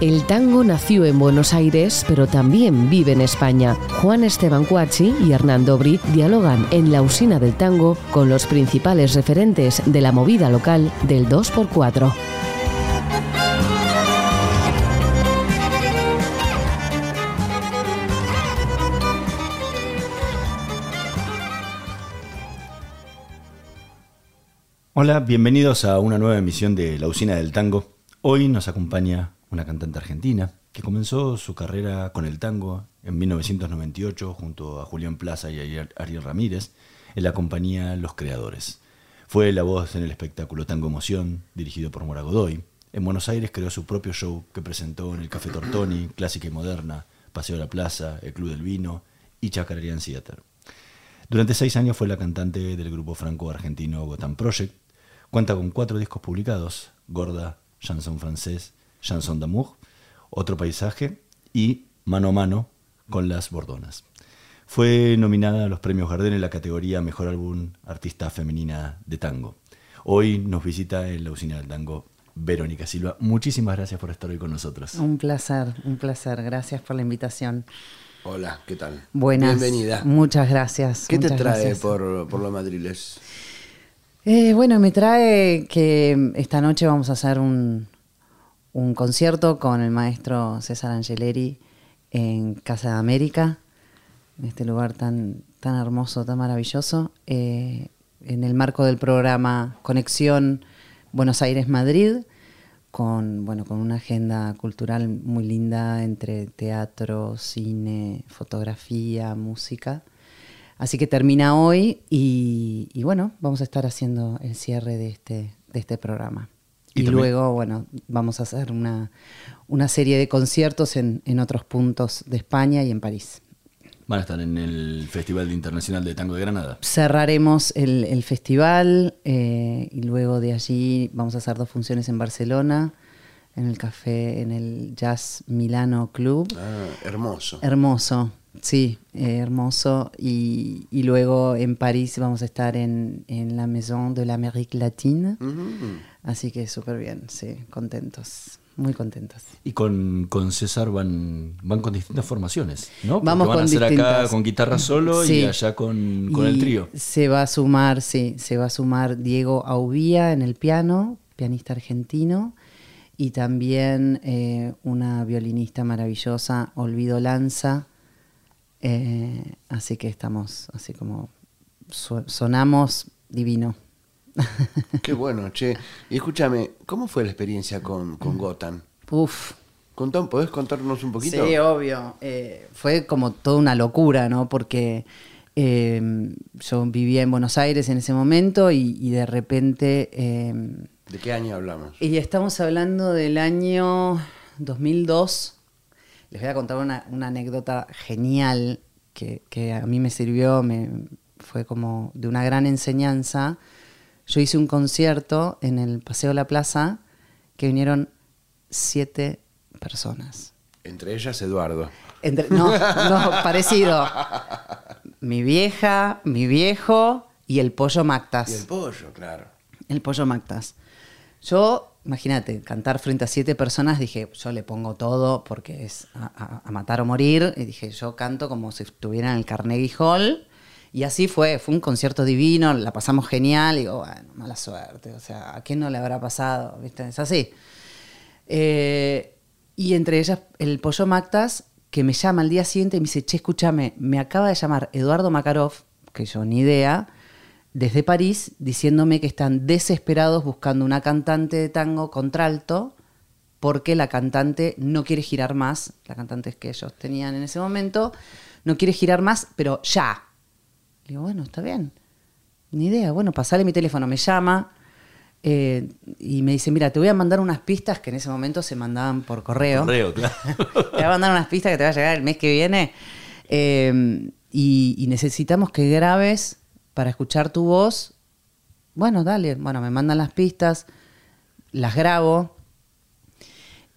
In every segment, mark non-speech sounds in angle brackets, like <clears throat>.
El tango nació en Buenos Aires, pero también vive en España. Juan Esteban Cuachi y Hernando Bri dialogan en la usina del tango con los principales referentes de la movida local del 2x4. Hola, bienvenidos a una nueva emisión de La Usina del Tango. Hoy nos acompaña una cantante argentina que comenzó su carrera con el tango en 1998 junto a Julián Plaza y a Ariel Ramírez en la compañía Los Creadores. Fue la voz en el espectáculo Tango Emoción, dirigido por Mora Godoy. En Buenos Aires creó su propio show que presentó en el Café Tortoni, Clásica y Moderna, Paseo de la Plaza, el Club del Vino y Chacararian Theater. Durante seis años fue la cantante del grupo franco-argentino Gotham Project. Cuenta con cuatro discos publicados, Gorda, Chanson francés, Chanson d'amour, Otro paisaje y Mano a mano con las Bordonas. Fue nominada a los premios Gardel en la categoría Mejor Álbum Artista Femenina de Tango. Hoy nos visita en la usina del tango Verónica Silva. Muchísimas gracias por estar hoy con nosotros. Un placer, un placer. Gracias por la invitación. Hola, ¿qué tal? Buenas. Bienvenida. Muchas gracias. ¿Qué muchas te trae gracias. por, por los madriles? Eh, bueno, me trae que esta noche vamos a hacer un, un concierto con el maestro César Angeleri en Casa de América, en este lugar tan, tan hermoso, tan maravilloso, eh, en el marco del programa Conexión Buenos Aires-Madrid, con, bueno, con una agenda cultural muy linda entre teatro, cine, fotografía, música. Así que termina hoy y, y bueno, vamos a estar haciendo el cierre de este, de este programa. Y luego, bueno, vamos a hacer una, una serie de conciertos en, en otros puntos de España y en París. Van a estar en el Festival Internacional de Tango de Granada. Cerraremos el, el festival eh, y luego de allí vamos a hacer dos funciones en Barcelona, en el café, en el Jazz Milano Club. Ah, hermoso. Hermoso, sí, eh, hermoso. Y, y luego en París vamos a estar en, en la Maison de l'Amérique Latine. Ujú. Así que súper bien, sí, contentos, muy contentos. Y con, con César van, van con distintas formaciones, ¿no? Porque Vamos van a con hacer acá distintas. con guitarra solo y allá con, con Y el trío. Se va a sumar, sí, se va a sumar Diego Aubía en el piano, pianista argentino, y también eh, una violinista maravillosa, Olvido Lanza. Eh, así que estamos así como sonamos divino. <laughs> Qué bueno, che. Y escúchame, ¿cómo fue la experiencia con, con Gotham? Uf, Contá- ¿Podés contarnos un poquito? Sí, obvio. Eh, fue como toda una locura, ¿no? Porque eh, yo vivía en Buenos Aires en ese momento y, y de repente... eh, ¿De qué año hablamos? y estamos hablando del año 2002. Les voy a contar una, una anécdota genial que, que a mí me sirvió, me, fue como de una gran enseñanza. Yo hice un concierto en el Paseo La Plaza que vinieron siete personas. Entre ellas, Eduardo. Entre- no, no, <laughs> parecido. Mi vieja, mi viejo y el pollo Mactas. Y el pollo, claro. El pollo Mactas. Yo, imagínate, cantar frente a siete personas, dije, yo le pongo todo porque es a, a- a matar o morir. Y dije, yo canto como si estuviera en el Carnegie Hall. Y así fue, fue un concierto divino, la pasamos genial. Y digo, bueno, mala suerte. O sea, ¿a quién no le habrá pasado? ¿Viste? Es así. Eh, y entre ellas, el pollo Mactas, que me llama al día siguiente y me dice, che, escúchame, me acaba de llamar Eduardo Makarov, que yo ni idea, desde París, diciéndome que están desesperados buscando una cantante de tango contralto, porque la cantante no quiere girar más, la cantante que ellos tenían en ese momento, no quiere girar más, pero ya. Le digo, bueno, está bien. Ni idea. Bueno, pasale mi teléfono, me llama eh, y me dice, mira, te voy a mandar unas pistas que en ese momento se mandaban por correo. Correo, claro. <laughs> Te voy a mandar unas pistas que te va a llegar el mes que viene. eh, y, y necesitamos que grabes para escuchar tu voz. Bueno, dale. Bueno, me mandan las pistas, las grabo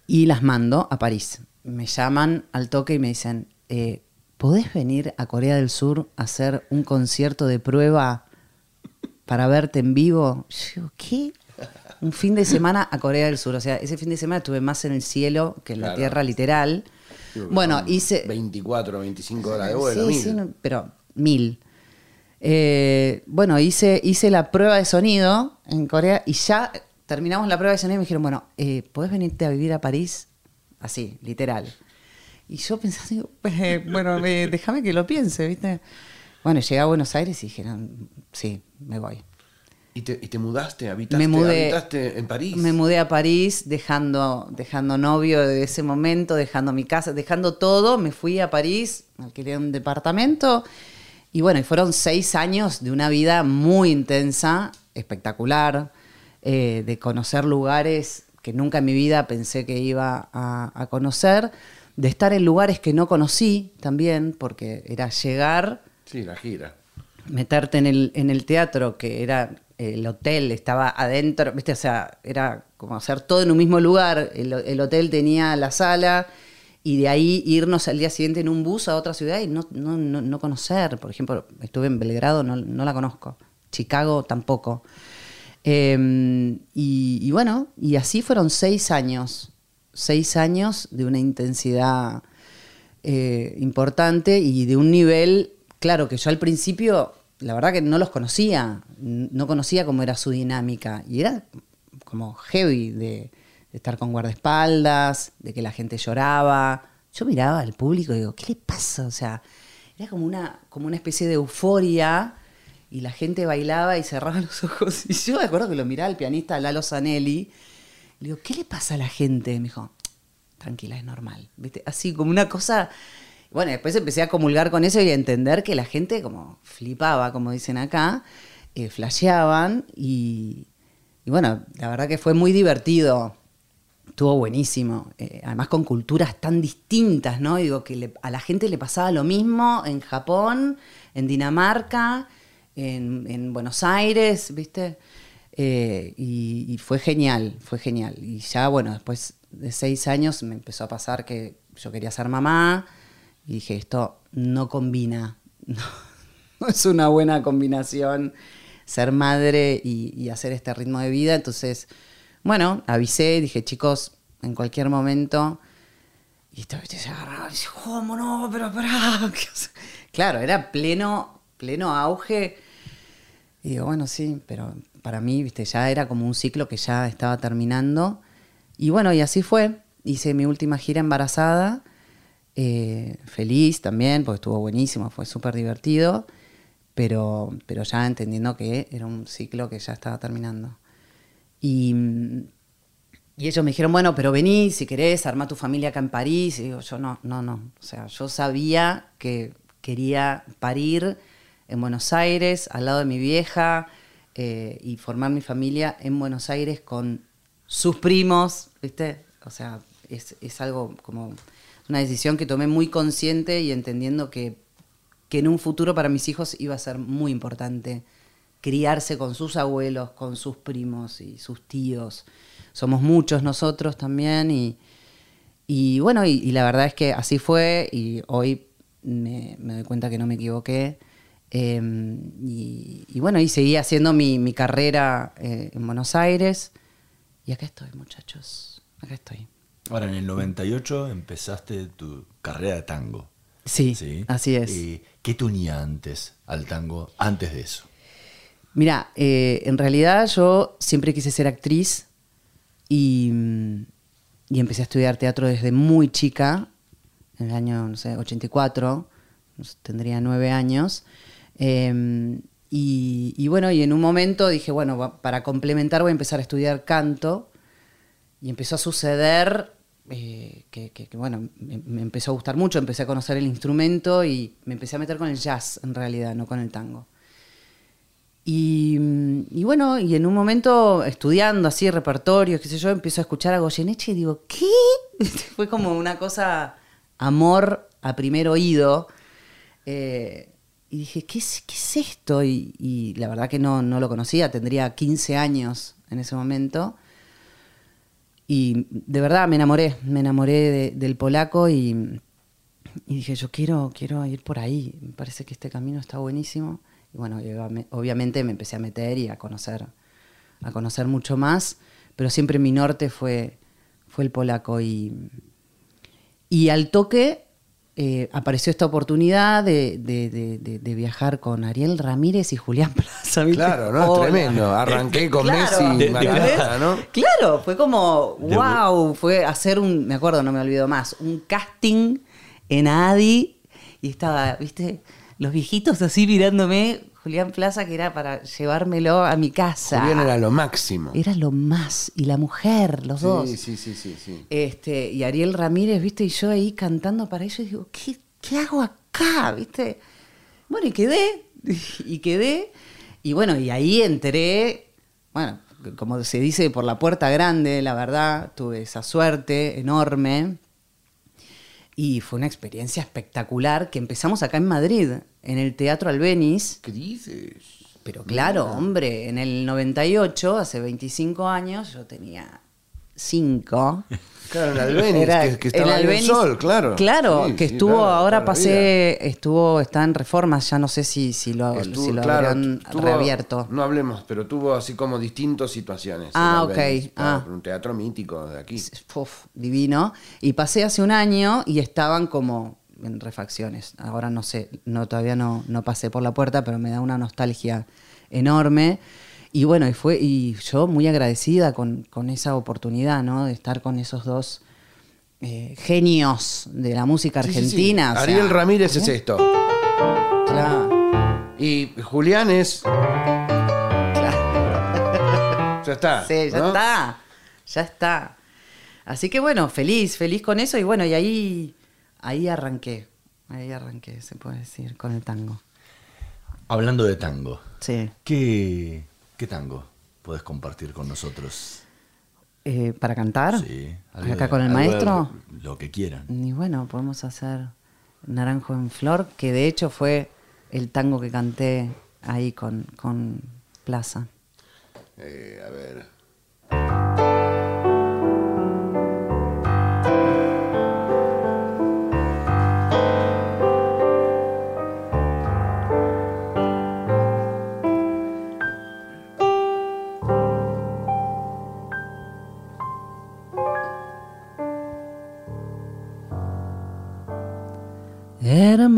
y las mando a París. Me llaman al toque y me dicen, eh, ¿podés venir a Corea del Sur a hacer un concierto de prueba para verte en vivo? Yo, ¿qué? un fin de semana a Corea del Sur. O sea, ese fin de semana estuve más en el cielo que en la tierra literal. Bueno, hice... 24, 25 horas de vuelo. Sí, mil. sí, no, pero mil. Eh, bueno, hice, hice la prueba de sonido en Corea y ya terminamos la prueba de sonido y me dijeron, bueno, eh, ¿podés venirte a vivir a París? Así, literal. Y yo pensaba, digo, <laughs> eh, bueno, eh, déjame que lo piense, ¿viste? Bueno, llegué a Buenos Aires y dijeron, sí, me voy. ¿Y te, y te mudaste? ¿Habitaste, me mudé, habitaste en París? Me mudé a París dejando, dejando novio de ese momento, dejando mi casa, dejando todo. Me fui a París, alquilé un departamento. Y bueno, y fueron seis años de una vida muy intensa, espectacular, eh, de conocer lugares que nunca en mi vida pensé que iba a, a conocer, de estar en lugares que no conocí también, porque era llegar Sí, la gira. meterte en el, en el teatro, que era el hotel, estaba adentro, ¿viste? O sea, era como hacer todo en un mismo lugar. El, el hotel tenía la sala y de ahí irnos al día siguiente en un bus a otra ciudad y no, no, no, no conocer. Por ejemplo, estuve en Belgrado, no, no la conozco. Chicago tampoco. Eh, y, y bueno, y así fueron seis años. Seis años de una intensidad eh, importante y de un nivel, claro, que yo al principio, la verdad que no los conocía, no conocía cómo era su dinámica y era como heavy de, de estar con guardaespaldas, de que la gente lloraba. Yo miraba al público y digo, ¿qué le pasa? O sea, era como una, como una especie de euforia y la gente bailaba y cerraba <laughs> los ojos. Y yo me acuerdo que lo miraba al pianista Lalo Zanelli. Digo, ¿qué le pasa a la gente? Me dijo, tranquila, es normal. ¿Viste? Así como una cosa. Bueno, después empecé a comulgar con eso y a entender que la gente como flipaba, como dicen acá, eh, flasheaban y, bueno, la verdad que fue muy divertido. Estuvo buenísimo. Eh, además con culturas tan distintas, ¿no? Digo que a la gente le pasaba lo mismo en Japón, en Dinamarca, en Buenos Aires, ¿viste? Eh, y, fue genial, fue genial. Y ya, bueno, después de seis años me empezó a pasar que yo quería ser mamá y dije, esto no combina, <laughs> no, es una buena combinación ser madre y, hacer este ritmo de vida. Entonces, bueno, avisé, dije, chicos, en cualquier momento... Y esta se agarraba y dice, ¿cómo no? Pero pará. ¿qué <laughs> hace?". Claro, era pleno, pleno auge. Y digo, bueno, sí, pero para mí, viste, ya era como un ciclo que ya estaba terminando. Y bueno, y así fue. Hice mi última gira embarazada, eh, feliz también, porque estuvo buenísimo, fue súper divertido, pero, pero ya entendiendo que era un ciclo que ya estaba terminando. Y, mm, y ellos me dijeron, bueno, pero vení, si querés, arma tu familia acá en París. Y digo, yo no, no, no. O sea, yo sabía que quería parir en Buenos Aires, al lado de mi vieja, eh, y formar mi familia en Buenos Aires con sus primos, ¿viste? O sea, es, es algo como una decisión que tomé muy consciente y entendiendo que, que en un futuro para mis hijos iba a ser muy importante criarse con sus abuelos, con sus primos y sus tíos. Somos muchos nosotros también y, y bueno, y, y la verdad es que así fue y hoy me, me doy cuenta que no me equivoqué. Eh, y, y bueno, y seguí haciendo mi, mi carrera eh, en Buenos Aires. Y acá estoy, muchachos. Acá estoy. Ahora, en el 98 empezaste tu carrera de tango. Sí, así es. Eh, ¿Qué te unía antes al tango, antes de eso? Mira, eh, en realidad yo siempre quise ser actriz y, y empecé a estudiar teatro desde muy chica, en el año, no sé, 84, no sé, tendría nueve años. Eh, y, bueno, y en un momento dije, bueno, para complementar voy a empezar a estudiar canto. Y empezó a suceder eh, que, bueno, me, empezó a gustar mucho, empecé a conocer el instrumento y me empecé a meter con el jazz, en realidad, no con el tango. Y, y bueno, y en un momento estudiando así repertorios, qué sé yo, empiezo a escuchar a Goyeneche y digo, ¿qué? <laughs> Fue como una cosa, amor a primer oído. Eh, y dije, ¿qué es, qué es esto? Y, la verdad que no, no lo conocía, tendría 15 años en ese momento. Y de verdad me enamoré, me enamoré de- del polaco y, y dije, yo quiero, quiero ir por ahí, me parece que este camino está buenísimo. Y bueno, obviamente me empecé a meter y a conocer a conocer mucho más, pero siempre mi norte fue, fue el polaco. Y, y al toque eh, apareció esta oportunidad de, de- de- de- de viajar con Ariel Ramírez y Julián <laughs> Plaza. ¿viste? Claro, ¿no? Hola. Tremendo. Arranqué con Claro. Messi y Maradona, ¿no? Claro, fue como, wow, fue hacer un, me acuerdo, no me olvido más, un casting en Adi y estaba, viste, los viejitos así mirándome, Julián Plaza, que era para llevármelo a mi casa. Julián era lo máximo. Era lo más, y la mujer, los dos. Sí, sí, sí, sí, sí. Este, y Ariel Ramírez, viste, y yo ahí cantando para ellos, digo, ¿qué, qué hago acá? ¿Viste? Bueno, y quedé, <laughs> y quedé, y bueno, y ahí entré, bueno, como se dice, por la puerta grande, la verdad, tuve esa suerte enorme. Y fue una experiencia espectacular que empezamos acá en Madrid, en el Teatro Albeniz. ¿Qué dices? Pero claro, hombre, en el 98, hace 25 años, yo tenía 5. <laughs> Claro, en Albeniz, Era- que, que estaba el Albeniz, sol, claro. Claro, Sí, que sí, estuvo, claro, ahora vida. pasé, estuvo, está en reformas, ya no sé si, si lo, Estuvo- si lo claro, habrán tuvo- reabierto. No hablemos, pero tuvo así como distintas situaciones. Ah, Albeniz. ok, ah. Un teatro mítico de aquí. Uf, divino. Y pasé hace un año y estaban como en refacciones. Ahora no sé, no, todavía no, no pasé por la puerta, pero me da una nostalgia enorme. Y bueno, y fue, y yo muy agradecida con, con esa oportunidad, ¿no? De estar con esos dos eh, genios de la música Sí, sí, sí. argentina. o sea, Ariel Ramírez es esto. Claro, Y Julián es. claro. <laughs> Ya está. Sí, ya ¿no? está. Ya está. Así que bueno, feliz, feliz con eso. Y bueno, y ahí, ahí arranqué. Ahí arranqué, se puede decir, con el tango. Hablando de tango, Sí. ¿qué, qué tango puedes compartir con nosotros? Eh, ¿Para cantar? Sí, ¿Acá de- con el de- maestro? Lo que quieran. Y bueno, podemos hacer Naranjo en Flor, que de hecho fue el tango que canté ahí con, con Plaza. Eh, a ver.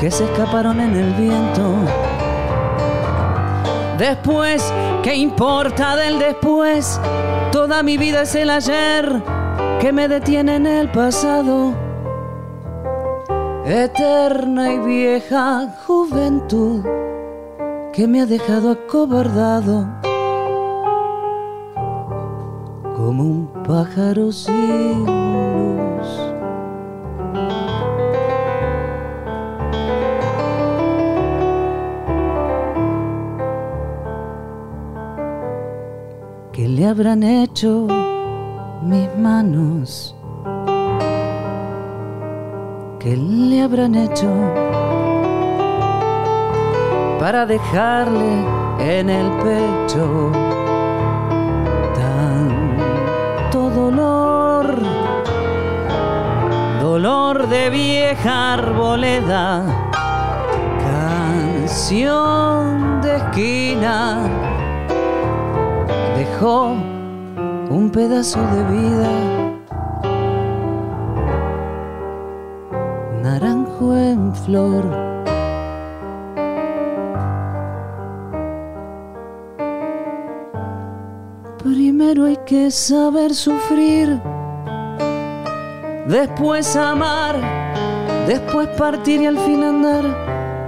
que se escaparon en el viento. Después, ¿qué importa del después? Toda mi vida es el ayer que me detiene en el pasado. Eterna y vieja juventud que me ha dejado acobardado como un pájaro sin habrán hecho mis manos? ¿Qué le habrán hecho para dejarle en el pecho tanto dolor? Dolor de vieja arboleda, canción de esquina dejó un pedazo de vida. Naranjo en flor. Primero hay que saber sufrir, después amar, después partir y al fin andar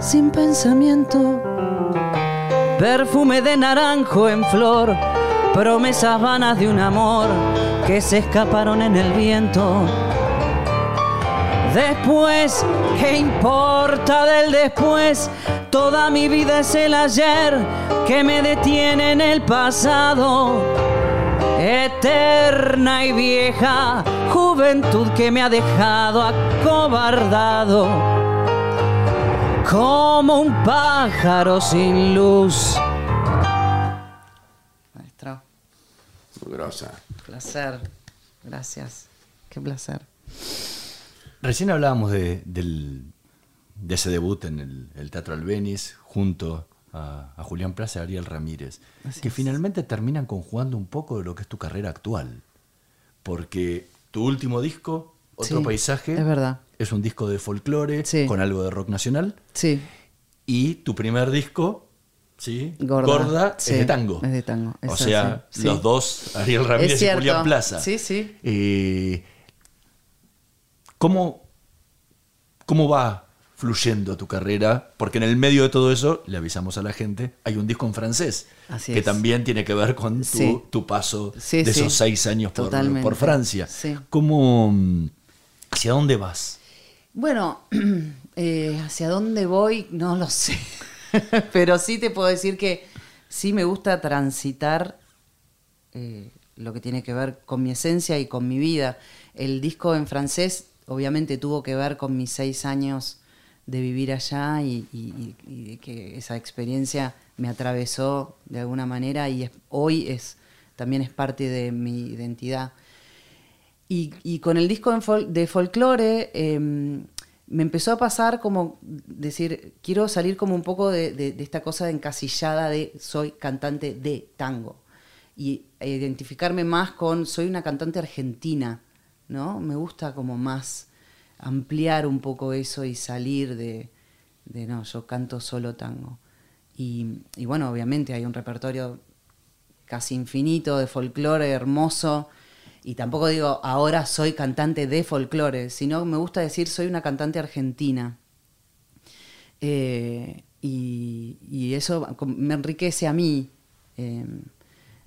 sin pensamiento. Perfume de naranjo en flor, promesas vanas de un amor que se escaparon en el viento. Después, ¿qué importa del después? Toda mi vida es el ayer que me detiene en el pasado. Eterna y vieja juventud que me ha dejado acobardado. Como un pájaro sin luz. Placer. Gracias. Qué placer. Recién hablábamos de, del- de ese debut en el, el Teatro Albeniz junto a, a Julián Plaza y Ariel Ramírez, que finalmente terminan conjugando un poco de lo que es tu carrera actual. Porque tu último disco, Otro Sí, Paisaje, es verdad. es un disco de folclore Sí. con algo de rock nacional. Sí. Y tu primer disco, ¿sí? Gorda, sí, es de tango. es de tango, O sea, sí. los dos, Ariel Ramírez y. Julián Plaza. Sí, sí. Eh, ¿cómo, ¿Cómo va fluyendo tu carrera? Porque en el medio de todo eso, le avisamos a la gente, hay un disco en francés. Así que es. también tiene que ver con tu, paso de esos seis años por, Francia. ¿Cómo, ¿Hacia dónde vas? Bueno, <clears throat> eh, hacia dónde voy no lo sé, <laughs> pero sí te puedo decir que sí me gusta transitar eh, lo que tiene que ver con mi esencia y con mi vida. El disco en francés obviamente tuvo que ver con mis seis años de vivir allá y, y- que esa experiencia me atravesó de alguna manera y hoy es también es parte de mi identidad. Y, con el disco de folclore em, me empezó a pasar como decir, quiero salir como un poco de, esta cosa encasillada de soy cantante de tango. Y identificarme más con soy una cantante argentina, ¿no? Me gusta como más ampliar un poco eso y salir de, de no, yo canto solo tango. Y, y bueno, obviamente hay un repertorio casi infinito de folclore hermoso. Y tampoco digo, ahora soy cantante de folclore, sino me gusta decir, soy una cantante argentina. Eh, y, eso me enriquece a mí, eh,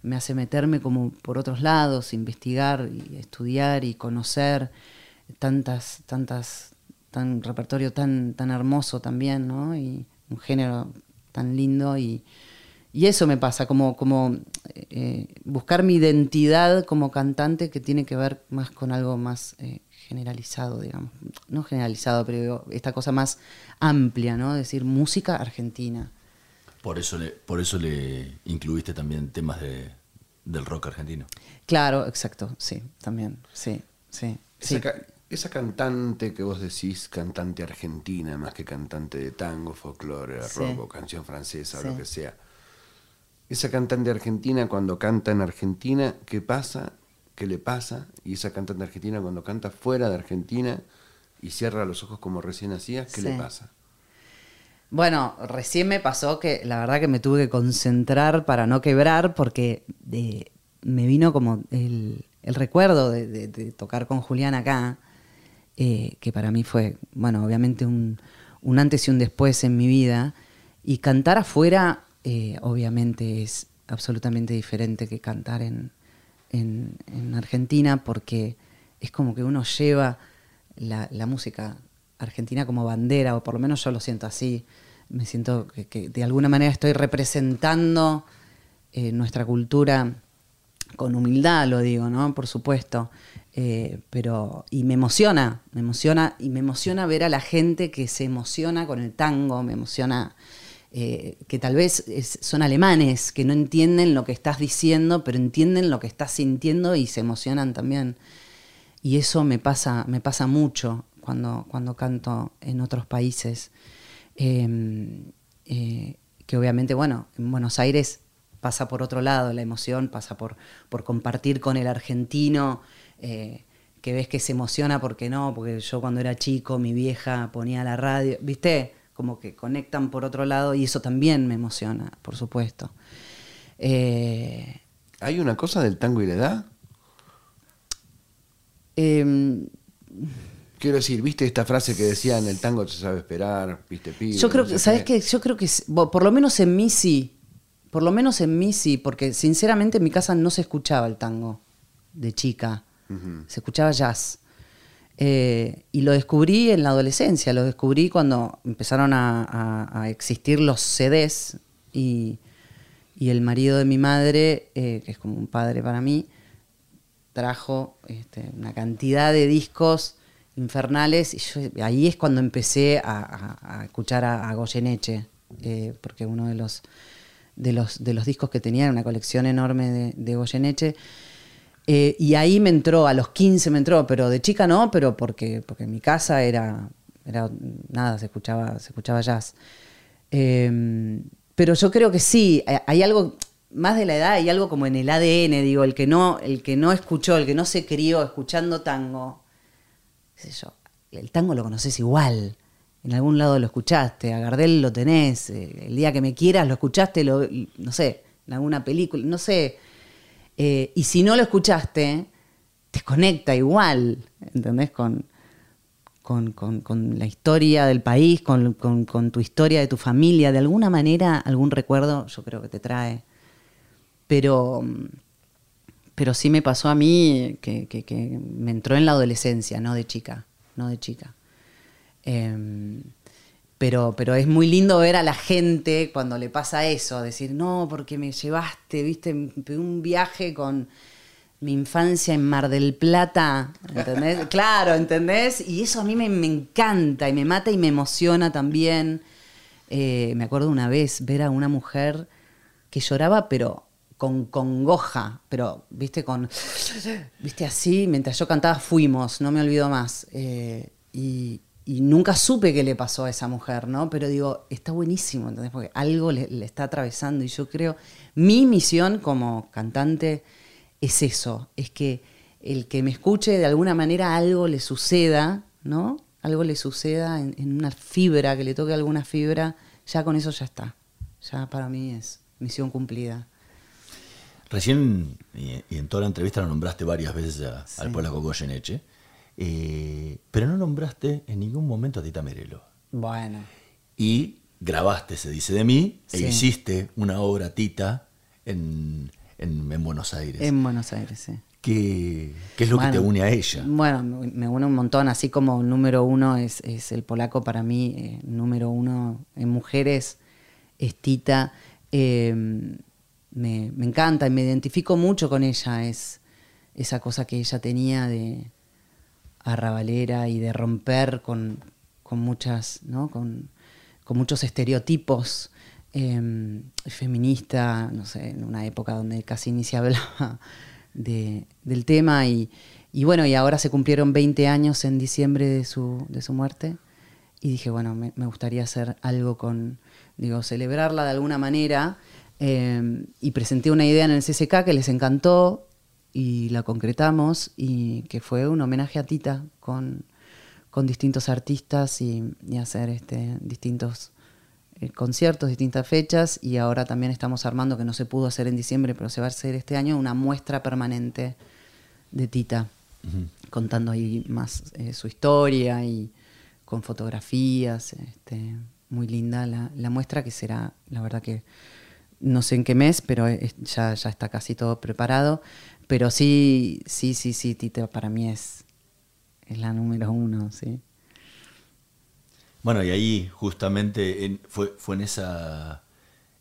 me hace meterme como por otros lados, investigar y estudiar y conocer tantas, tantas, tan repertorio tan, tan hermoso también, ¿no? Y un género tan lindo y, y eso me pasa, como, como eh, buscar mi identidad como cantante que tiene que ver más con algo más eh, generalizado, digamos. No generalizado, pero digo, esta cosa más amplia, ¿no? Decir música argentina. Por eso le, por eso le incluiste también temas de, del rock argentino. Claro, exacto, sí, también, sí, sí. sí. Esa, esa cantante que vos decís, cantante argentina, más que cantante de tango, folclore, Sí. rock o canción francesa Sí. o lo que sea. Esa cantante argentina cuando canta en Argentina, ¿qué pasa? ¿Qué le pasa? Y esa cantante argentina cuando canta fuera de Argentina y cierra los ojos como recién hacías, ¿qué le pasa? Bueno, recién me pasó que la verdad que me tuve que concentrar para no quebrar porque de- me vino como el, el recuerdo de, de- de tocar con Julián acá, eh, que para mí fue, bueno, obviamente un, un antes y un después en mi vida. Y cantar afuera, eh, obviamente, es absolutamente diferente que cantar en, en- en Argentina porque es como que uno lleva la, música argentina como bandera, o por lo menos yo lo siento así. Me siento que, que de alguna manera estoy representando eh, nuestra cultura con humildad, lo digo, ¿no? Por supuesto. Eh, pero, y me emociona, me emociona, y me emociona ver a la gente que se emociona con el tango, me emociona eh, que tal vez son alemanes, que no entienden lo que estás diciendo, pero entienden lo que estás sintiendo y se emocionan también. Y eso me pasa, me pasa mucho cuando, cuando canto en otros países. Eh, eh, que obviamente, bueno, en Buenos Aires pasa por otro lado, la emoción pasa por, por compartir con el argentino, eh, que ves que se emociona porque no, porque yo cuando era chico mi vieja ponía la radio, ¿viste? Como que conectan por otro lado y eso también me emociona, por supuesto. Eh, ¿Hay una cosa del tango y la edad? Em, Quiero decir, ¿viste esta frase que decía en el tango se sabe esperar, viste pibe? Yo creo no que, ¿sabes qué? Yo creo que, por lo menos en mí sí. Por lo menos en mí sí, porque sinceramente en mi casa no se escuchaba el tango de chica. Se escuchaba jazz. Eh, y lo descubrí en la adolescencia, lo descubrí cuando empezaron a, existir los CDs y, y el marido de mi madre, eh, que es como un padre para mí, trajo este, una cantidad de discos infernales y ahí es cuando empecé a, escuchar a, Goyeneche, eh, porque uno de los, de, los, de los discos que tenía era una colección enorme de Goyeneche. Eh, y ahí me entró, a los 15 me entró, pero de chica no, pero porque, porque en mi casa era, era nada, se escuchaba, se escuchaba jazz. Eh, pero yo creo que sí, hay- hay algo, más de la edad, hay algo como en el ADN, digo, el que no, el que no escuchó, el que no se crió escuchando tango, yo, el tango lo conoces igual. En algún lado lo escuchaste, a Gardel lo tenés, eh, el día que me quieras lo escuchaste, lo, no sé, en alguna película, no sé. Eh, y si no lo escuchaste, te conecta igual, ¿entendés? Con, con, con- con la historia del país, con, tu historia de tu familia, de alguna manera, algún recuerdo yo creo que te trae. Pero, pero sí me pasó a mí que, que- que me entró en la adolescencia, no de chica, no de chica. Em, pero, pero es muy lindo ver a la gente cuando le pasa eso, decir, no, porque me llevaste, viste, un viaje con mi infancia en Mar del Plata, ¿entendés? <laughs> claro, ¿entendés? Y eso a mí me, me encanta y me mata y me emociona también. Eh, me acuerdo una vez ver a una mujer que lloraba, pero con congoja, pero, viste, con, viste, así, mientras yo cantaba Fuimos, no me olvido más. Eh, y, y nunca supe qué le pasó a esa mujer, ¿no? Pero digo, está buenísimo, ¿entendés? Porque algo le, le está atravesando y yo creo, mi misión como cantante es eso, es que el que me escuche de alguna manera algo le suceda, ¿no? Algo le suceda en, en una fibra, que le toque alguna fibra, ya con eso ya está. Ya para mí es misión cumplida. Recién, y, y en toda la entrevista lo nombraste varias veces a- Sí. al polaco Goyeneche, eh, pero no nombraste en ningún momento a Tita Merelo. Bueno. Y grabaste Se dice de mí e hiciste una obra Tita en, en- en Buenos Aires. En Buenos Aires, sí. ¿Qué, qué es lo que te une a ella? Bueno, me me une un montón, así como número uno es, es el polaco para mí, eh, número uno en mujeres es Tita. Eh, me, me encanta y me identifico mucho con ella, es esa cosa que ella tenía de arrabalera y de romper con, con muchas, ¿no? Con, con muchos estereotipos. eh, feminista, no sé, en una época donde casi ni se hablaba <laughs> de- del tema y, bueno, y ahora se cumplieron 20 años en diciembre de su, de su muerte y dije, bueno, me, gustaría hacer algo con, digo, celebrarla de alguna manera eh, y presenté una idea en el CCK que les encantó y la concretamos y que fue un homenaje a Tita con, con distintos artistas y, y hacer este, distintos eh, conciertos, distintas fechas. Y ahora también estamos armando, que no se pudo hacer en diciembre, pero se va a hacer este año, una muestra permanente de Tita, contando ahí más eh, su historia y con fotografías, este, muy linda la, la muestra que será, la verdad que no sé en qué mes, pero ya, ya está casi todo preparado, pero sí, sí, sí, sí, Tita para mí es, es la número uno, sí. Bueno, y ahí justamente en- fue, fue en esa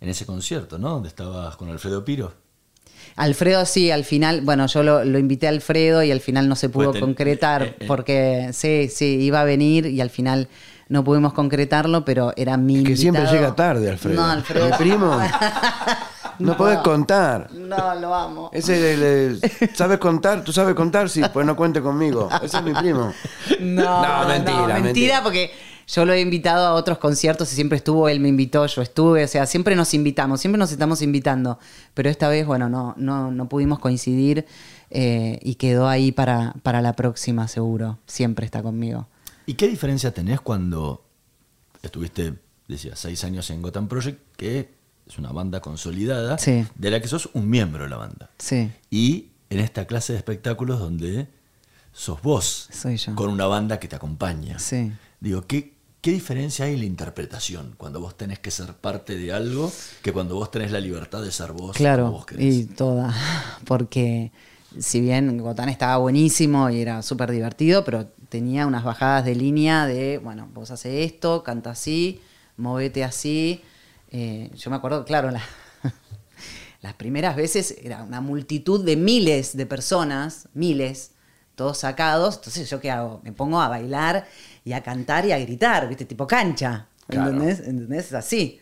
en ese concierto, ¿no? Donde estabas con Alfredo Piro. Alfredo sí, al final, bueno, yo lo, lo invité a Alfredo y al final no se pudo ten- concretar eh, eh. porque sí, sí, iba a venir y al final no pudimos concretarlo, pero era mi Es que siempre llega tarde, Alfredo. No, Alfredo. Mi primo. <laughs> No, podés contar. No, lo amo. Ese ¿Sabes contar? ¿Tú sabes contar? Sí, pues no cuente conmigo. Ese es mi primo. No, No, mentira, mentira, mentira. porque yo lo he invitado a otros conciertos y siempre estuvo, él me invitó, yo estuve, o sea, siempre nos invitamos, siempre nos estamos invitando, pero esta vez, bueno, no, no, no pudimos coincidir eh, y quedó ahí para, para la próxima, seguro, siempre está conmigo. ¿Y qué diferencia tenés cuando estuviste, decía, seis años en Gotham Project, que es una banda consolidada, Sí. de la que sos un miembro de la banda. Sí. Y en esta clase de espectáculos donde sos vos, Soy yo. con una banda que te acompaña. Sí. Digo, ¿qué, ¿qué diferencia hay en la interpretación cuando vos tenés que ser parte de algo que cuando vos tenés la libertad de ser vos? como Claro, vos y toda. <laughs> Porque si bien Gotán estaba buenísimo y era súper divertido, pero tenía unas bajadas de línea de, bueno, vos haces esto, canta así, movete así. Eh, yo me acuerdo, claro, la- <laughs> las primeras veces era una multitud de miles de personas, miles, todos sacados. Entonces, ¿yo qué hago? Me pongo a bailar y a cantar y a gritar, ¿viste? Tipo cancha. Claro. ¿Entendés? ¿Entendés? Es así.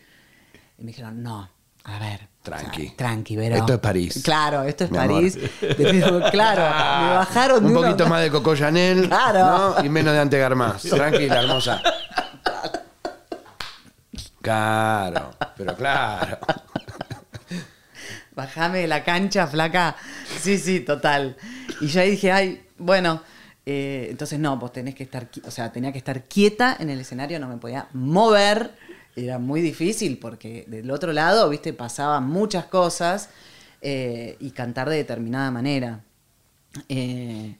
Y me dijeron, no, a ver. Tranqui. tranqui, Vero. Esto es París. Claro, esto es Mi París. digo, claro, me <laughs> bajaron Un de uno- poquito más de Coco Chanel <laughs> Claro. ¿no? y menos de Antegar más. <laughs> Tranquila, hermosa. Claro, pero claro. Bajame de la cancha, flaca. Sí, sí, total. Y yo ahí dije, ay, bueno. eh, entonces no, pues tenés que estar, o sea, tenía que estar quieta en el escenario, no me podía mover. Era muy difícil porque del otro lado, viste, pasaban muchas cosas eh, y cantar de determinada manera. Eh,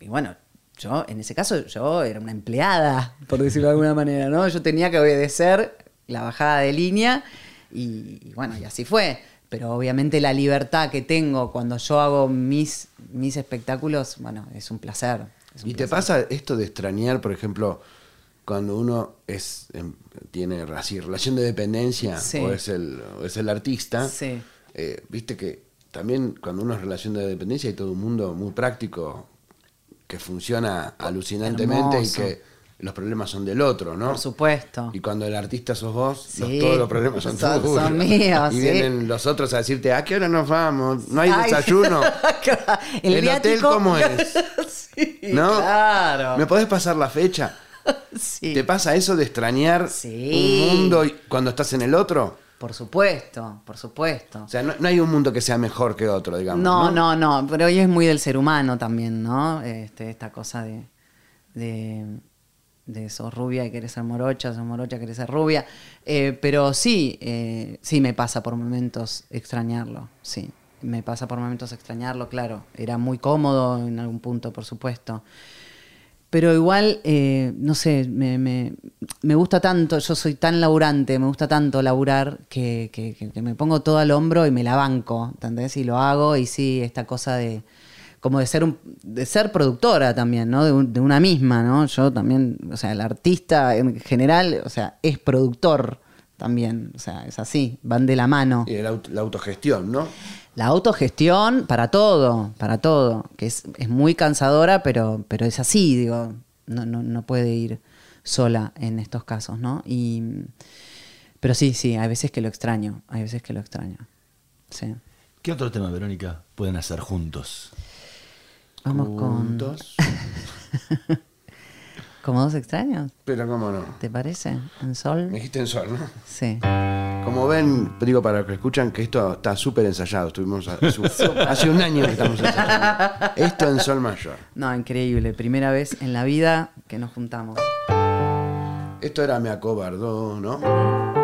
y bueno, yo, en ese caso, yo era una empleada, por decirlo de alguna manera, ¿no? Yo tenía que obedecer la bajada de línea y, y bueno, y así fue. Pero obviamente la libertad que tengo cuando yo hago mis, mis espectáculos, bueno, es un placer. es un ¿Y te pasa esto de extrañar, por ejemplo, cuando uno es em, tiene así relación de dependencia Sí. o, es el, o es el artista? Sí. eh, Viste que también cuando uno es relación de dependencia hay todo un mundo muy práctico que funciona alucinantemente Hermoso. y que los problemas son del otro, ¿no? Por supuesto. Y cuando el artista sos vos, los- todos los problemas son, son- tuyos. son míos, <laughs> Y sí. vienen los otros a decirte, ¿a qué hora nos vamos? ¿No hay Ay, <laughs> desayuno? <laughs> el, ¿El hotel cómo es? sí, ¿No? claro. ¿Me podés pasar la fecha? <laughs> Sí. ¿Te pasa eso de extrañar Sí. un mundo cuando estás en el otro? Por supuesto, por supuesto. O sea, no, no hay un mundo que sea mejor que otro, digamos. No, No, no, no, pero hoy es muy del ser humano también, ¿no? Este, esta cosa de, de, de sos rubia y querés ser morocha, sos morocha, querés ser rubia. Eh, pero sí, eh, sí me pasa por momentos extrañarlo, sí. Me pasa por momentos extrañarlo, claro. Era muy cómodo en algún punto, por supuesto. Pero igual, eh, no sé, me, me- me gusta tanto, yo soy tan laburante, me gusta tanto laburar que, que- que- me pongo todo al hombro y me la banco, ¿entendés? Y lo hago y sí, esta cosa de como de ser un, de ser productora también, ¿no? De, un- de una misma, ¿no? Yo también, o sea, el artista en general, o sea, es productor también, o sea, es así, van de la mano. Y el aut- la autogestión, ¿no? La autogestión para todo, para todo, que es, es muy cansadora, pero, pero es así, digo, no, no, no puede ir sola en estos casos, ¿no? Y, pero sí, sí, hay veces que lo extraño, hay veces que lo extraño. Sí. ¿Qué otro tema, Verónica, pueden hacer juntos? Vamos con... <laughs> ¿Como dos extraños? Pero cómo no. ¿Te parece? ¿En Me sol? dijiste en sol, ¿no? Sí. Como ven, digo para los que escuchan que esto está súper ensayado. Estuvimos a- su- <laughs> hace un año que estamos ensayando. Esto en sol mayor. No, increíble. Primera vez en la vida que nos juntamos. Esto era Me acobardó, ¿no?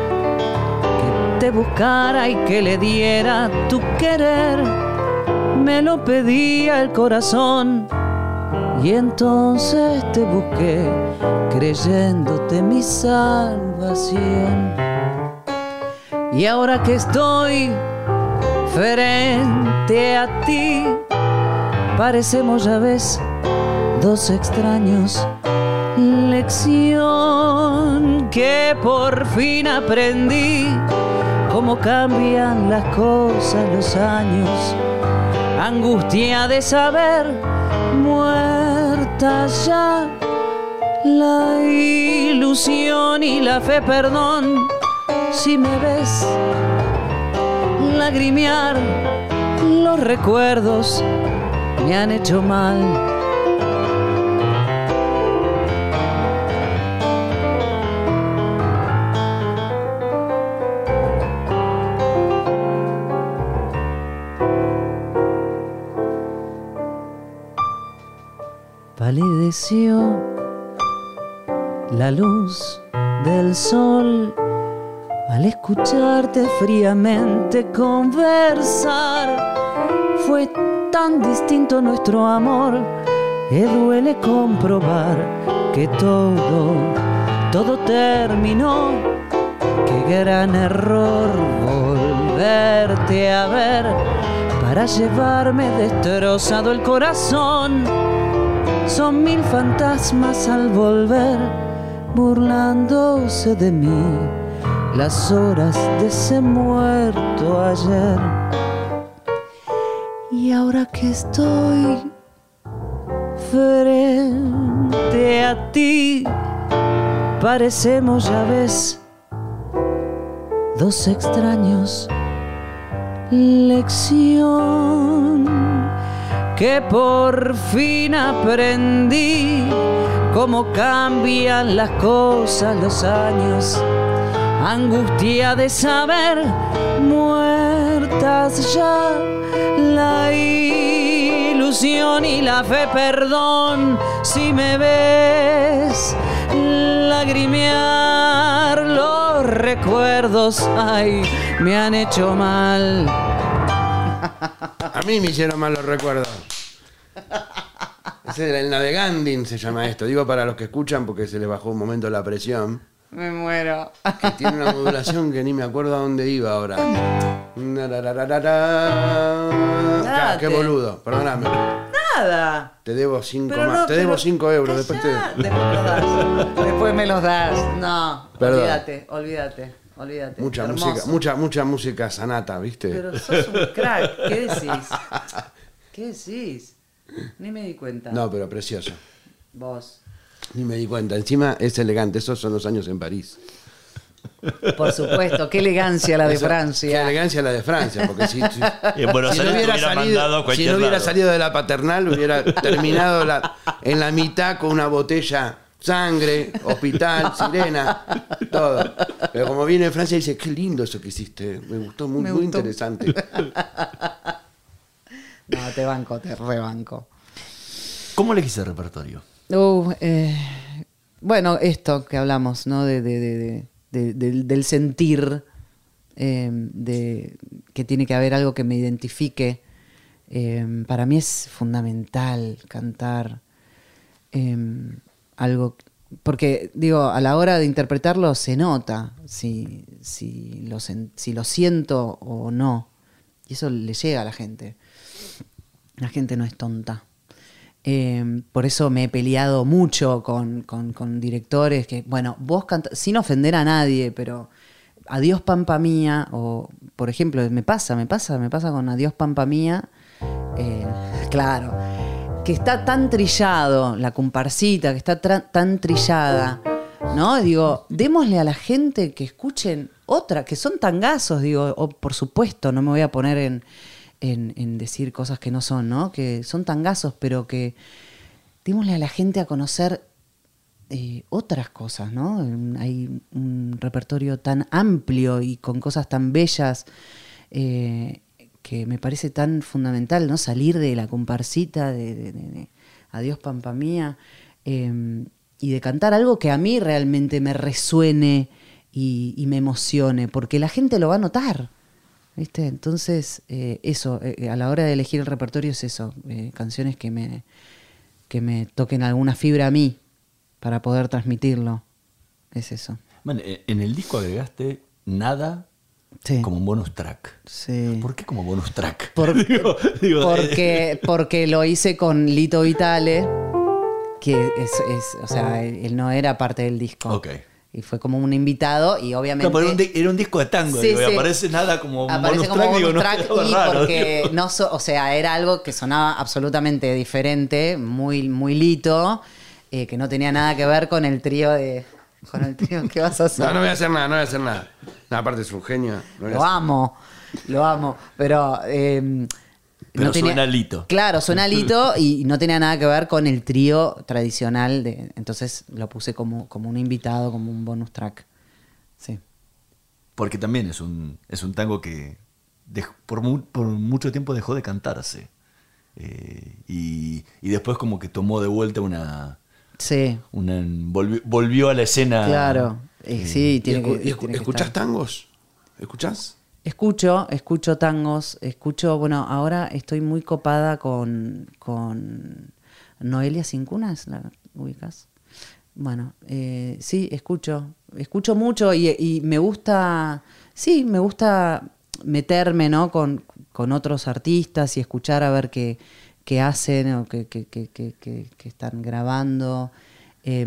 te buscara y que le diera tu querer. Me lo pedía el corazón y entonces te busqué creyéndote mi salvación. Y ahora que estoy frente a ti, parecemos, ya ves, dos extraños. Lección que por fin aprendí, cómo cambian las cosas los años. Angustia de saber, muerta ya, la ilusión y la fe, perdón, si me ves lagrimear, los recuerdos me han hecho mal. La luz del sol al escucharte fríamente conversar. Fue tan distinto nuestro amor que duele comprobar que todo, todo terminó. Qué gran error volverte a ver para llevarme destrozado el corazón. Son mil fantasmas al volver burlándose de mí las horas de ese muerto ayer. Y ahora que estoy frente a ti, parecemos, ya ves, dos extraños. Lección que por fin aprendí cómo cambian las cosas los años angustia de saber, muertas ya la ilusión y la fe, perdón, si me ves lagrimear los recuerdos, ay, me han hecho mal. A mí me hicieron mal los recuerdos. Era el naveganding se llama esto. Digo para los que escuchan porque se les bajó un momento la presión. Me muero. Que tiene una modulación que ni me acuerdo a dónde iba ahora. Ah, qué boludo, perdóname. Nada. Te debo cinco Pero más. no, te debo pero- cinco euros. Después te. Después me los das. Después me los das. No, Perdón. olvídate, olvídate, olvídate. Mucha Hermoso. música, mucha, mucha música sanata, ¿viste? Pero sos un crack. ¿Qué decís? <laughs> ¿Qué decís? Ni me di cuenta. No, pero precioso. Vos. Ni me di cuenta. Encima es elegante. Esos son los años en París. Por supuesto, qué elegancia la de Eso- Qué Francia. elegancia la de Francia, porque si, si- Y en Buenos si no Aires hubiera te hubiera salido, si no hubiera salido de la paternal, hubiera terminado la- en la mitad con una botella, sangre, hospital, <laughs> sirena, todo. Pero como viene de Francia, dice, qué lindo eso que hiciste. Me gustó, muy, Me muy gustó. interesante. <laughs> Te banco, te rebanco. ¿Cómo elegís el repertorio? Uh, eh, bueno, esto que hablamos, ¿no? De, de- de- de- de- del, del sentir, eh, de que tiene que haber algo que me identifique. Eh, para mí es fundamental cantar eh, algo, porque digo, a la hora de interpretarlo se nota si, si, lo, si lo siento o no. Y eso le llega a la gente. La gente no es tonta. Eh, por eso me he peleado mucho con, con- directores que, bueno, vos canta sin ofender a nadie, pero Adiós Pampa Mía, o por ejemplo, me pasa, me pasa, me pasa con Adiós Pampa Mía, eh, claro, que está tan trillado, la comparsita, que está tan trillada, ¿no? Digo, démosle a la gente que escuchen otra, que son tangazos, digo, o por supuesto, no me voy a poner en, en- decir cosas que no son, ¿no? Que son tangazos, pero que démosle a la gente a conocer eh, otras cosas, ¿no? Hay un repertorio tan amplio y con cosas tan bellas eh, que me parece tan fundamental, ¿no? Salir de la comparsita de, Adiós Pampa Mía eh, y de cantar algo que a mí realmente me resuene y me emocione, porque la gente lo va a notar. ¿Viste? Entonces, eh, eso, eh, a la hora de elegir el repertorio es eso, eh, canciones que me, que me toquen alguna fibra a mí para poder transmitirlo. Es eso. Bueno, eh, en el disco agregaste nada Sí. como un bonus track. Sí. ¿Por qué como bonus track? Por- <laughs> Digo, digo, porque, porque lo hice con Lito Vitale que es, es- o sea, él, él no era parte del disco. Ok. Y fue como un invitado y obviamente... No, pero era un, di- era un disco de tango, Sí, digo, y sí. aparece nada como Aparece bonus como track, bonus no, track quedaba y raro, porque digo. no so- o sea, era algo que sonaba absolutamente diferente, muy, muy lito, eh, que no tenía nada que ver con el trío de. Con el trío que vas a hacer. No, no voy a hacer nada, no voy a hacer nada. No, aparte es un genio. no Lo amo, lo amo. Pero. eh, Pero suena lito. Claro, suena <laughs> lito y no tenía nada que ver con el trío tradicional. De, entonces lo puse como, como un invitado, como un bonus track. Sí. Porque también es un, es un tango que por, mu- por mucho tiempo dejó de cantarse. Eh, y, y después como que tomó de vuelta una... Sí, una volvió, volvió a la escena. claro. Eh, sí, ¿Y tiene que. y tiene que ¿Escuchás tangos? ¿Escuchás? Escucho, escucho tangos, escucho, bueno, ahora estoy muy copada con, con Noelia Cincunas, ¿la ubicas? Bueno, eh, sí, escucho, escucho mucho y, y me gusta, sí, me gusta meterme, ¿no? Con, con otros artistas y escuchar a ver qué, qué hacen o qué, qué- qué- están grabando. Eh,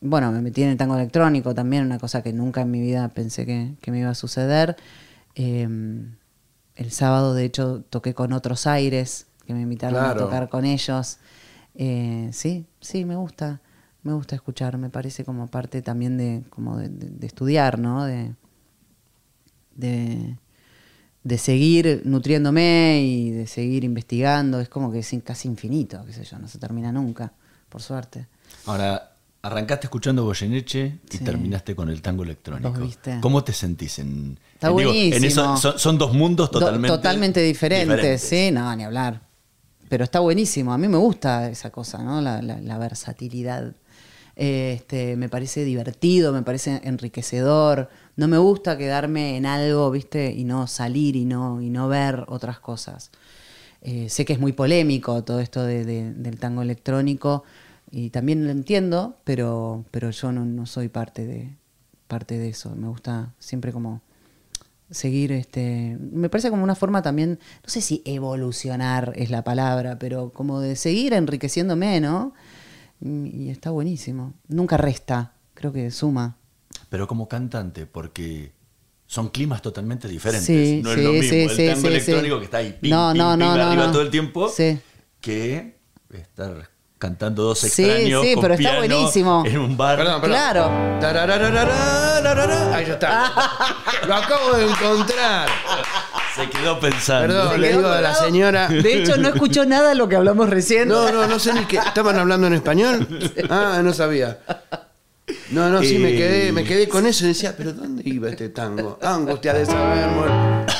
bueno, me metí en el tango electrónico también, una cosa que nunca en mi vida pensé que, que me iba a suceder. Eh, el sábado, de hecho, toqué con otros aires, que me invitaron Claro. a tocar con ellos. Eh, sí, sí, me gusta. Me gusta escuchar, me parece como parte también de, como de, de- de estudiar, ¿no? De, de, de seguir nutriéndome y de seguir investigando. Es como que es casi infinito, qué sé yo, no se termina nunca, por suerte. Ahora, arrancaste escuchando Goyeneche y Sí. terminaste con el tango electrónico. Viste. ¿Cómo te sentís en, Está en- digo, en buenísimo. eso- son, son dos mundos Do- totalmente, totalmente diferentes, diferentes. sí, no, ni hablar. Pero está buenísimo, a mí me gusta esa cosa, ¿no? La, la- la versatilidad. Este, me parece divertido, me parece enriquecedor. No me gusta quedarme en algo, ¿viste? Y no salir y no, y no ver otras cosas. Eh, sé que es muy polémico todo esto de- de- del tango electrónico y también lo entiendo, pero, pero yo no, no soy parte de, parte de eso. Me gusta siempre como seguir este me parece como una forma también no sé si evolucionar es la palabra pero como de seguir enriqueciéndome no y está buenísimo nunca resta creo que suma Pero como cantante, porque son climas totalmente diferentes. Sí, no sí, es lo mismo sí, el tango electrónico que está ahí pim, No, pim, no, no, arriba todo el tiempo Sí. que estar cantando dos Sí, extraños sí, con pero está piano buenísimo. en un bar. Perdón, perdón. Claro. Ahí ya está. Lo acabo de encontrar. Se quedó pensando. Perdón, Se le digo a la señora. de hecho no escuchó nada de lo que hablamos recién No, no, no sé ni qué. ¿Estaban hablando en español? <laughs> Ah, no sabía. No, no, sí, me Eh. quedé, me quedé con eso y decía, ¿pero dónde iba este tango? Angustia de saber, amor.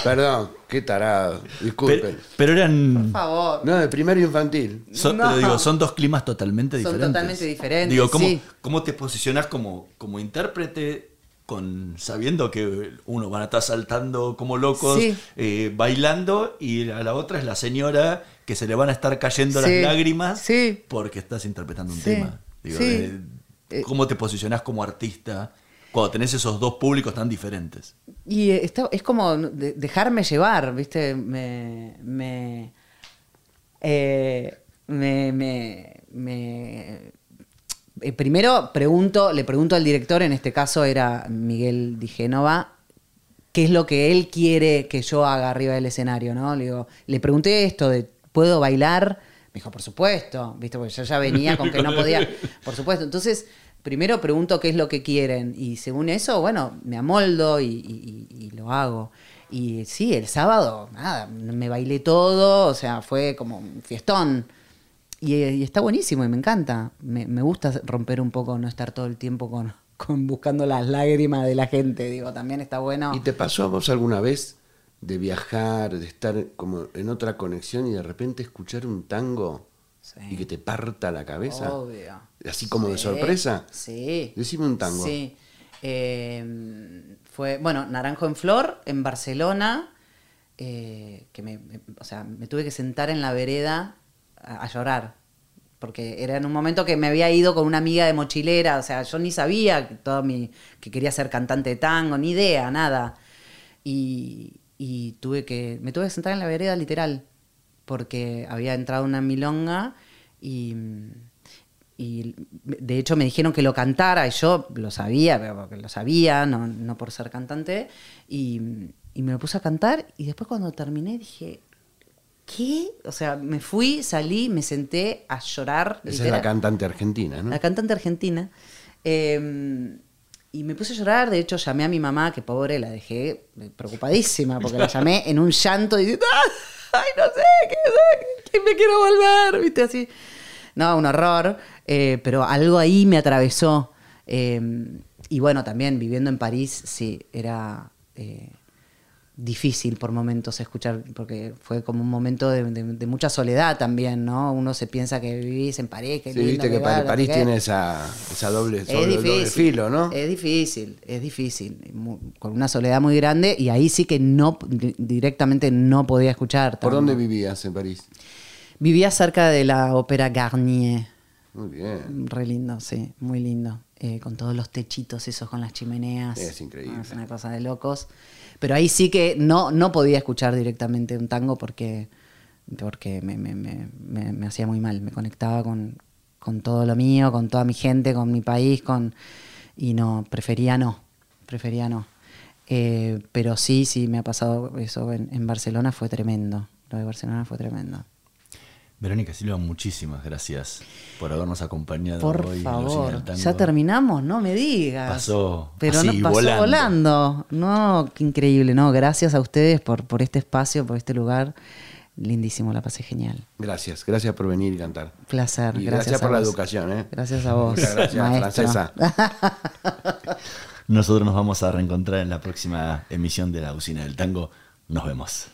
Perdón, qué tarado. Disculpen. Pero, pero eran. por favor No, de primero infantil. Son, No. digo, son dos climas totalmente Son diferentes. totalmente diferentes, Digo, ¿cómo, sí. cómo te posicionas como, como intérprete con sabiendo que uno van a estar saltando como locos, Sí. eh, bailando, y a la otra es la señora que se le van a estar cayendo Sí, las lágrimas sí. porque estás interpretando un Sí, tema? Digo, sí. Eh, ¿Cómo te posicionás como artista cuando tenés esos dos públicos tan diferentes? Y eh, está- es como de- dejarme llevar, ¿viste? Me. me. eh, me. me- me- eh, primero pregunto, le pregunto al director, en este caso era Miguel Di Génova, qué es lo que él quiere que yo haga arriba del escenario, ¿no? Le digo, le pregunté esto de ¿puedo bailar? Me dijo, por supuesto, ¿viste? Porque yo ya venía con que no podía. <laughs> Por supuesto. Entonces, primero pregunto qué es lo que quieren. Y según eso, bueno, me amoldo y, y- y- y lo hago. Y sí, el sábado, nada, me bailé todo, o sea, fue como un fiestón. Y, y está buenísimo y me encanta. Me, me gusta romper un poco, no estar todo el tiempo con, <laughs> con buscando las lágrimas de la gente. Digo, también está bueno. ¿Y te pasó a vos alguna vez de viajar, de estar como en otra conexión y de repente escuchar un tango Sí. y que te parta la cabeza? Obvio. Así como de sorpresa. Sí. Decime un tango. Sí. Eh, fue, bueno, Naranjo en Flor, en Barcelona, eh, que me, me- o sea, me tuve que sentar en la vereda a, a llorar. Porque era en un momento que me había ido con una amiga de mochilera, o sea, yo ni sabía que, todo mi, que quería ser cantante de tango, ni idea, nada. Y, y tuve que, me tuve que sentar en la vereda literal, porque había entrado una milonga y, y de hecho me dijeron que lo cantara y yo lo sabía, porque lo sabía, no, no por ser cantante, y, y me lo puse a cantar y después cuando terminé dije, ¿qué? O sea, me fui, salí, me senté a llorar. Esa es la cantante argentina, ¿no? La cantante argentina. Eh, y me puse a llorar, de hecho llamé a mi mamá, que pobre, la dejé preocupadísima, porque la llamé en un llanto diciendo, ¡ay, no sé, qué, qué me quiero volver! ¿Viste? Así. No, un horror, eh, pero algo ahí me atravesó. Eh, y bueno, también viviendo en París, sí, era eh, difícil por momentos escuchar, porque fue como un momento de, de- de mucha soledad también, ¿no? Uno se piensa que vivís en París, que Sí, viste que París tiene esa, esa doble, Es filo, ¿no? Es difícil, es difícil. Con una soledad muy grande y ahí sí que no di- directamente no podía escuchar. ¿Por dónde vivías en París? Vivía cerca de la ópera Garnier. Muy bien. Re lindo, sí, muy lindo. Eh, con todos los techitos esos con las chimeneas. Es increíble. Ah, Es una cosa de locos. Pero ahí sí que no, no podía escuchar directamente un tango porque, porque me, me- me- me- hacía muy mal. Me conectaba con, con todo lo mío, con toda mi gente, con mi país, con y no, prefería no, prefería no. Eh, pero sí, sí, me ha pasado eso en, en Barcelona, fue tremendo. Lo de Barcelona fue tremendo. Verónica Silva, muchísimas gracias por habernos acompañado Por hoy favor, del Tango. ya terminamos, no me digas. Pasó Pero así, no pasó volando. volando. No, qué increíble, no, gracias a ustedes por, por este espacio, por este lugar. Lindísimo, la pasé genial. Gracias, gracias por venir y cantar. Placer, Y gracias, gracias a por la vos. educación, ¿eh? Gracias a vos, Muchas gracias, francesa. <laughs> Nosotros nos vamos a reencontrar en la próxima emisión de la Usina del Tango. Nos vemos.